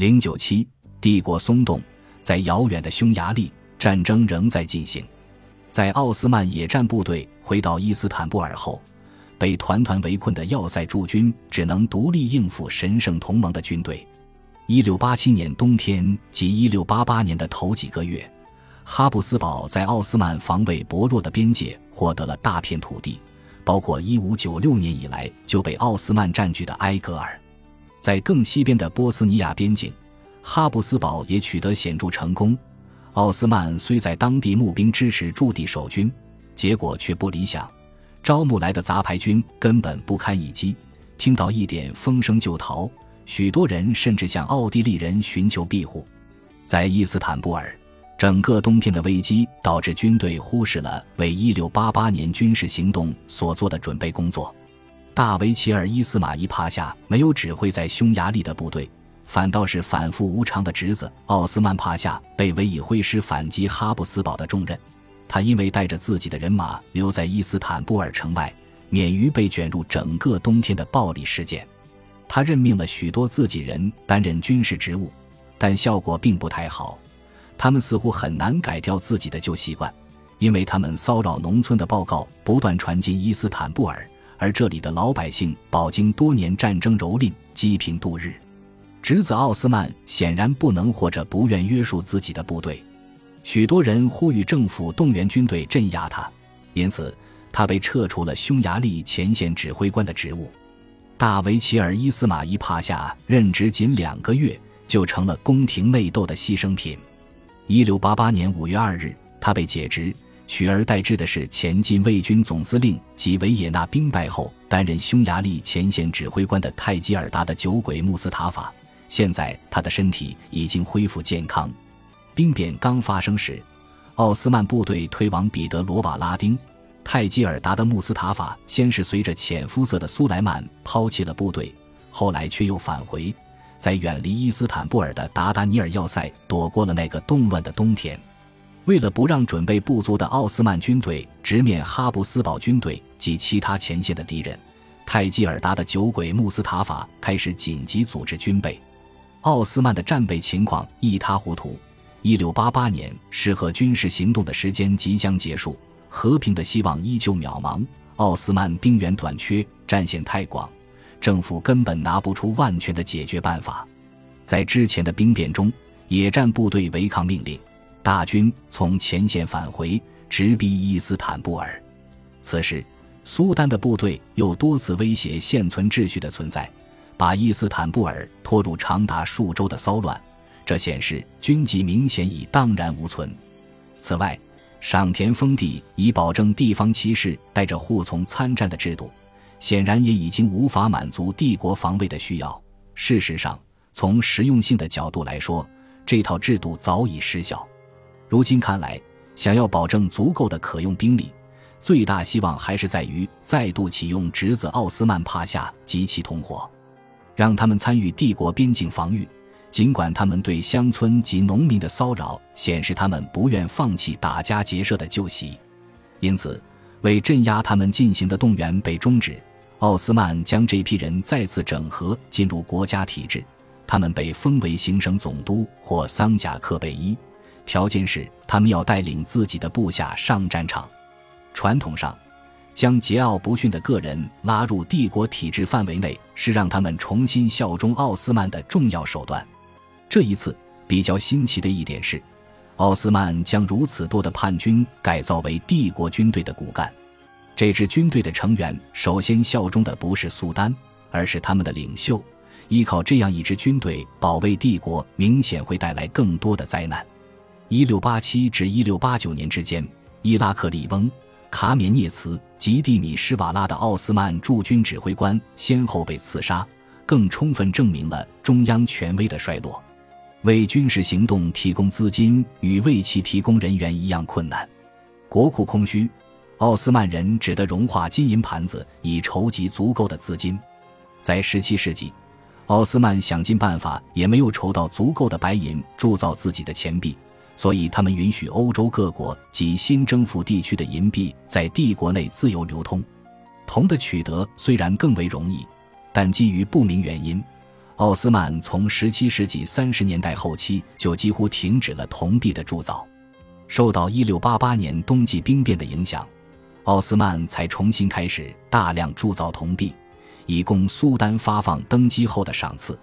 零九七，帝国松动，在遥远的匈牙利，战争仍在进行。在奥斯曼野战部队回到伊斯坦布尔后，被团团围困的要塞驻军只能独立应付神圣同盟的军队。一六八七年冬天及一六八八年的头几个月，哈布斯堡在奥斯曼防卫薄弱的边界获得了大片土地，包括一五九六年以来就被奥斯曼占据的埃格尔。在更西边的波斯尼亚边境，哈布斯堡也取得显著成功。奥斯曼虽在当地募兵支持驻地守军，结果却不理想。招募来的杂牌军根本不堪一击，听到一点风声就逃，许多人甚至向奥地利人寻求庇护。在伊斯坦布尔，整个冬天的危机导致军队忽视了为1688年军事行动所做的准备工作。大维齐尔·伊斯马伊帕夏没有指挥在匈牙利的部队，反倒是反复无常的侄子奥斯曼帕夏被委以挥师反击哈布斯堡的重任。他因为带着自己的人马留在伊斯坦布尔城外，免于被卷入整个冬天的暴力事件。他任命了许多自己人担任军事职务，但效果并不太好。他们似乎很难改掉自己的旧习惯，因为他们骚扰农村的报告不断传进伊斯坦布尔。而这里的老百姓饱经多年战争蹂躏，积贫度日。侄子奥斯曼显然不能或者不愿约束自己的部队，许多人呼吁政府动员军队镇压他，因此他被撤除了匈牙利前线指挥官的职务。大维齐尔·伊斯马伊帕夏任职仅两个月，就成了宫廷内斗的牺牲品。一六八八年五月二日，他被解职。取而代之的是前进卫军总司令及维也纳兵败后担任匈牙利前线指挥官的泰基尔达的酒鬼穆斯塔法。现在他的身体已经恢复健康。兵变刚发生时，奥斯曼部队推往彼得罗瓦拉丁。泰基尔达的穆斯塔法先是随着浅肤色的苏莱曼抛弃了部队，后来却又返回，在远离伊斯坦布尔的达达尼尔要塞躲过了那个动乱的冬天。为了不让准备不足的奥斯曼军队直面哈布斯堡军队及其他前线的敌人，泰基尔达的酒鬼穆斯塔法开始紧急组织军备。奥斯曼的战备情况一塌糊涂。一六八八年，适合军事行动的时间即将结束，和平的希望依旧渺茫。奥斯曼兵源短缺，战线太广，政府根本拿不出万全的解决办法。在之前的兵变中，野战部队违抗命令。大军从前线返回，直逼伊斯坦布尔。此时，苏丹的部队又多次威胁现存秩序的存在，把伊斯坦布尔拖入长达数周的骚乱。这显示军纪明显已荡然无存。此外，赏田封地以保证地方骑士带着护从参战的制度，显然也已经无法满足帝国防卫的需要。事实上，从实用性的角度来说，这套制度早已失效。如今看来，想要保证足够的可用兵力，最大希望还是在于再度启用侄子奥斯曼帕夏及其同伙，让他们参与帝国边境防御。尽管他们对乡村及农民的骚扰显示他们不愿放弃打家劫舍的旧习，因此为镇压他们进行的动员被终止。奥斯曼将这批人再次整合进入国家体制，他们被封为行省总督或桑贾克贝伊。条件是，他们要带领自己的部下上战场。传统上，将桀骜不驯的个人拉入帝国体制范围内，是让他们重新效忠奥斯曼的重要手段。这一次比较新奇的一点是，奥斯曼将如此多的叛军改造为帝国军队的骨干。这支军队的成员首先效忠的不是苏丹，而是他们的领袖。依靠这样一支军队保卫帝国，明显会带来更多的灾难。一六八七至一六八九年之间，伊拉克里翁、卡缅涅茨及蒂米施瓦拉的奥斯曼驻军指挥官先后被刺杀，更充分证明了中央权威的衰落。为军事行动提供资金与为其提供人员一样困难，国库空虚，奥斯曼人只得融化金银盘子以筹集足够的资金。在十七世纪，奥斯曼想尽办法也没有筹到足够的白银铸造自己的钱币。所以，他们允许欧洲各国及新征服地区的银币在帝国内自由流通。铜的取得虽然更为容易，但基于不明原因，奥斯曼从17世纪30年代后期就几乎停止了铜币的铸造，受到1688年冬季兵变的影响，奥斯曼才重新开始大量铸造铜币，以供苏丹发放登基后的赏赐，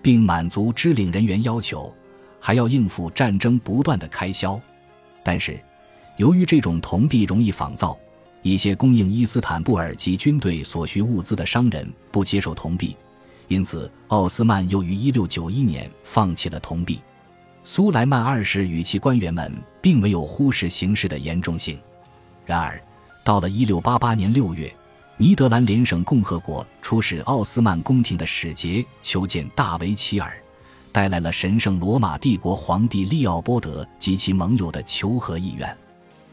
并满足支领人员要求，还要应付战争不断的开销。但是，由于这种铜币容易仿造，一些供应伊斯坦布尔及军队所需物资的商人不接受铜币。因此，奥斯曼又于1691年放弃了铜币。苏莱曼二世与其官员们并没有忽视形势的严重性。然而，到了1688年6月，尼德兰联省共和国出使奥斯曼宫廷的使节求见大维齐尔，带来了神圣罗马帝国皇帝利奥波德及其盟友的求和意愿。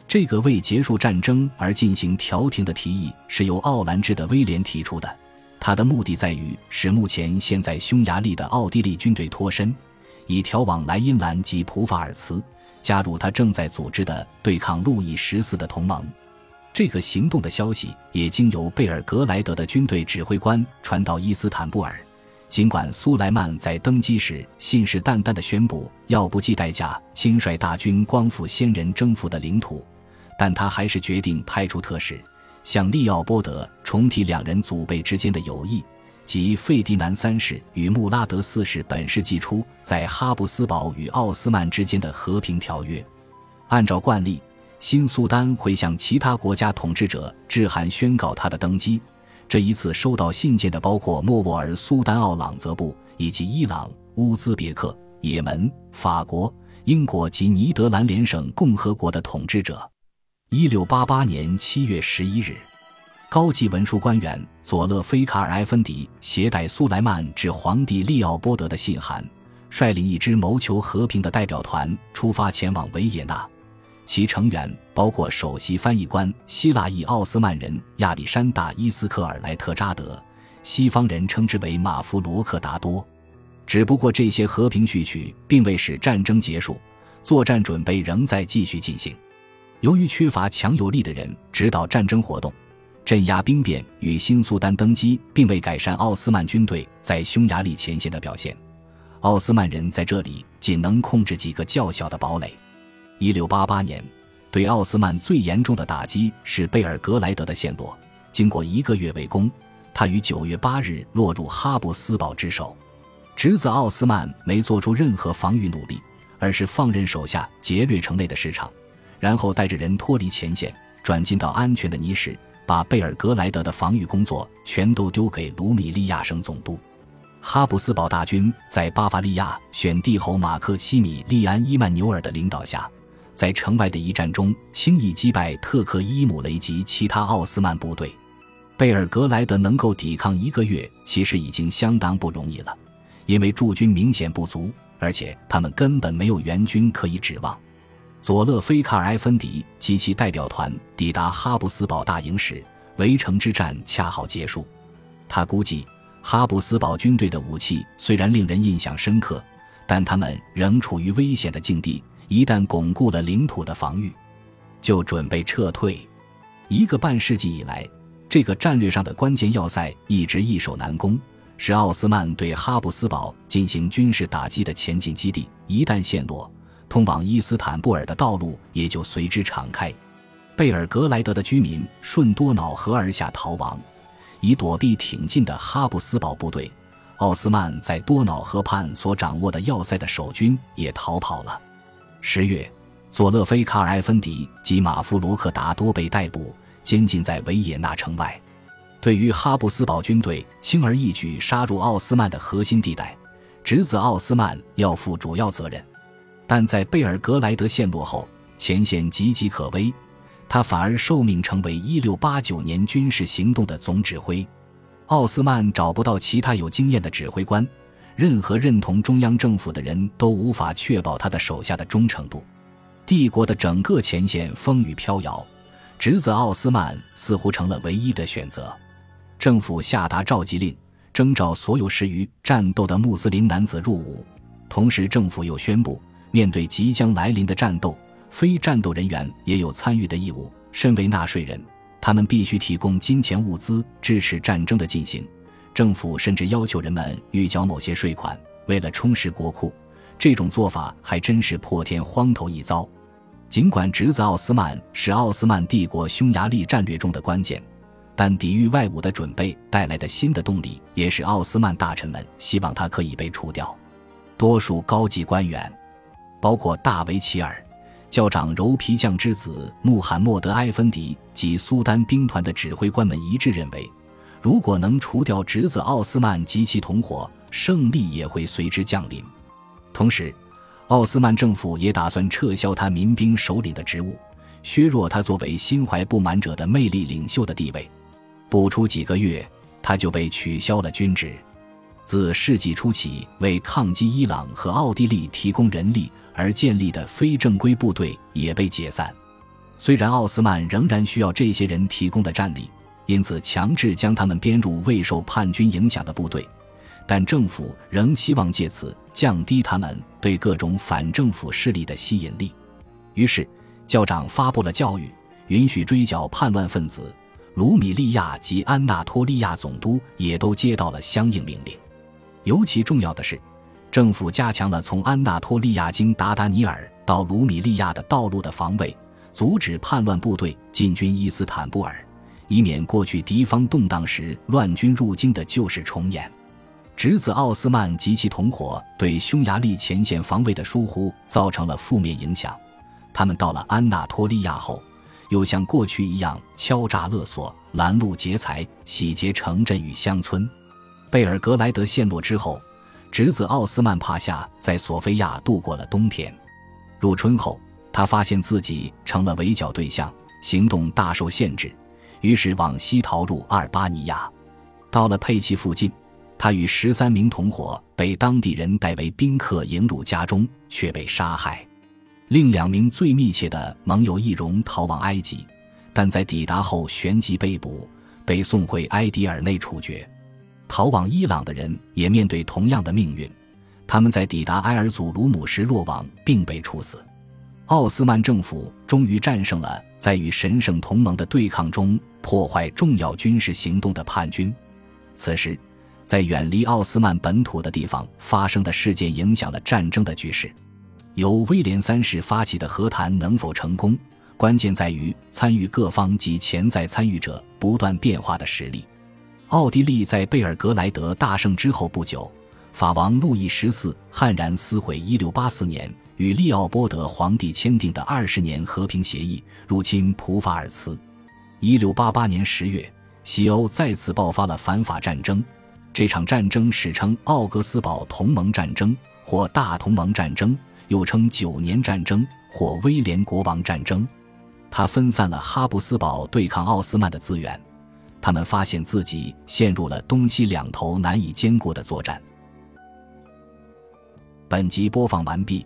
这个为结束战争而进行调停的提议是由奥兰治的威廉提出的。他的目的在于使目前现在匈牙利的奥地利军队脱身，以调往莱茵兰及普法尔茨，加入他正在组织的对抗路易十四的同盟。这个行动的消息也经由贝尔格莱德的军队指挥官传到伊斯坦布尔。尽管苏莱曼在登基时信誓旦旦地宣布要不计代价亲率大军光复先人征服的领土，但他还是决定派出特使。向利奥波德重提两人祖辈之间的友谊，及费迪南三世与穆拉德四世本世纪初在哈布斯堡与奥斯曼之间的和平条约。按照惯例，新苏丹会向其他国家统治者致函宣告他的登基。这一次收到信件的包括莫卧儿苏丹奥朗泽布以及伊朗、乌兹别克、也门、法国、英国及尼德兰联省共和国的统治者。一六八八年七月十一日，高级文书官员佐勒菲卡尔埃芬迪携带苏莱曼致皇帝利奥波德的信函，率领一支谋求和平的代表团出发前往维也纳。其成员包括首席翻译官希腊裔奥斯曼人亚历山大伊斯克尔莱特扎德，西方人称之为马夫罗克达多。只不过这些和平序曲并未使战争结束，作战准备仍在继续进行。由于缺乏强有力的人指导战争活动，镇压兵变与新苏丹登基并未改善奥斯曼军队在匈牙利前线的表现。奥斯曼人在这里仅能控制几个较小的堡垒。一六八八年，对奥斯曼最严重的打击是贝尔格莱德的陷落。经过一个月围攻，他于九月八日落入哈布斯堡之手。侄子奥斯曼没做出任何防御努力，而是放任手下劫掠城内的市场。然后带着人脱离前线，转进到安全的尼什，把贝尔格莱德的防御工作全都丢给卢米利亚省总督。哈布斯堡大军在巴伐利亚选帝侯马克西米利安伊曼纽尔的领导下，在城外的一战中轻易击败特克伊姆雷及其他奥斯曼部队。贝尔格莱德能够抵抗一个月，其实已经相当不容易了，因为驻军明显不足，而且他们根本没有援军可以指望。佐勒菲卡尔埃芬迪及其代表团抵达哈布斯堡大营时，围城之战恰好结束。他估计，哈布斯堡军队的武器虽然令人印象深刻，但他们仍处于危险的境地。一旦巩固了领土的防御，就准备撤退。一个半世纪以来，这个战略上的关键要塞一直易守难攻，是奥斯曼对哈布斯堡进行军事打击的前进基地。一旦陷落，通往伊斯坦布尔的道路也就随之敞开。贝尔格莱德的居民顺多瑙河而下逃亡，以躲避挺进的哈布斯堡部队。奥斯曼在多瑙河畔所掌握的要塞的守军也逃跑了。十月，佐勒菲卡尔埃芬迪及马夫罗克达多被逮捕，监禁在维也纳城外。对于哈布斯堡军队轻而易举杀入奥斯曼的核心地带，侄子奥斯曼要负主要责任。但在贝尔格莱德陷落后，前线岌岌可危，他反而受命成为1689年军事行动的总指挥。奥斯曼找不到其他有经验的指挥官，任何认同中央政府的人都无法确保他的手下的忠诚度。帝国的整个前线风雨飘摇，侄子奥斯曼似乎成了唯一的选择。政府下达召集令，征召所有适于战斗的穆斯林男子入伍，同时政府又宣布。面对即将来临的战斗，非战斗人员也有参与的义务。身为纳税人，他们必须提供金钱物资支持战争的进行。政府甚至要求人们预缴某些税款，为了充实国库。这种做法还真是破天荒头一遭。尽管侄子奥斯曼是奥斯曼帝国匈牙利战略中的关键，但抵御外侮的准备带来的新的动力，也使奥斯曼大臣们希望他可以被除掉。多数高级官员，包括大维齐尔。教长柔皮匠之子穆罕默德·埃芬迪及苏丹兵团的指挥官们一致认为，如果能除掉侄子奥斯曼及其同伙，胜利也会随之降临。同时，奥斯曼政府也打算撤销他民兵首领的职务，削弱他作为心怀不满者的魅力领袖的地位。不出几个月，他就被取消了军职。自世纪初起，为抗击伊朗和奥地利提供人力。而建立的非正规部队也被解散。虽然奥斯曼仍然需要这些人提供的战力，因此强制将他们编入未受叛军影响的部队，但政府仍希望借此降低他们对各种反政府势力的吸引力。于是，教长发布了教育，允许追缴叛乱分子。卢米利亚及安纳托利亚总督也都接到了相应命令。尤其重要的是。政府加强了从安纳托利亚经达达尼尔到卢米利亚的道路的防卫，阻止叛乱部队进军伊斯坦布尔，以免过去敌方动荡时乱军入京的旧事重演。侄子奥斯曼及其同伙对匈牙利前线防卫的疏忽造成了负面影响。他们到了安纳托利亚后，又像过去一样敲诈勒索、拦路劫财、洗劫城镇与乡村。贝尔格莱德陷落之后。侄子奥斯曼帕夏在索菲亚度过了冬天。入春后，他发现自己成了围剿对象，行动大受限制，于是往西逃入阿尔巴尼亚。到了佩奇附近，他与十三名同伙被当地人代为宾客迎入家中，却被杀害。另两名最密切的盟友易容逃往埃及，但在抵达后旋即被捕，被送回埃迪尔内处决。逃往伊朗的人也面对同样的命运，他们在抵达埃尔祖鲁姆时落网并被处死。奥斯曼政府终于战胜了在与神圣同盟的对抗中破坏重要军事行动的叛军。此时，在远离奥斯曼本土的地方发生的事件影响了战争的局势。由威廉三世发起的和谈能否成功，关键在于参与各方及潜在参与者不断变化的实力。奥地利在贝尔格莱德大胜之后不久，法王路易十四悍然撕毁1684年与利奥波德皇帝签订的二十年和平协议，入侵普法尔茨。1688年十月，西欧再次爆发了反法战争，这场战争史称奥格斯堡同盟战争或大同盟战争，又称九年战争或威廉国王战争。它分散了哈布斯堡对抗奥斯曼的资源。他们发现自己陷入了东西两头难以兼顾的作战。本集播放完毕，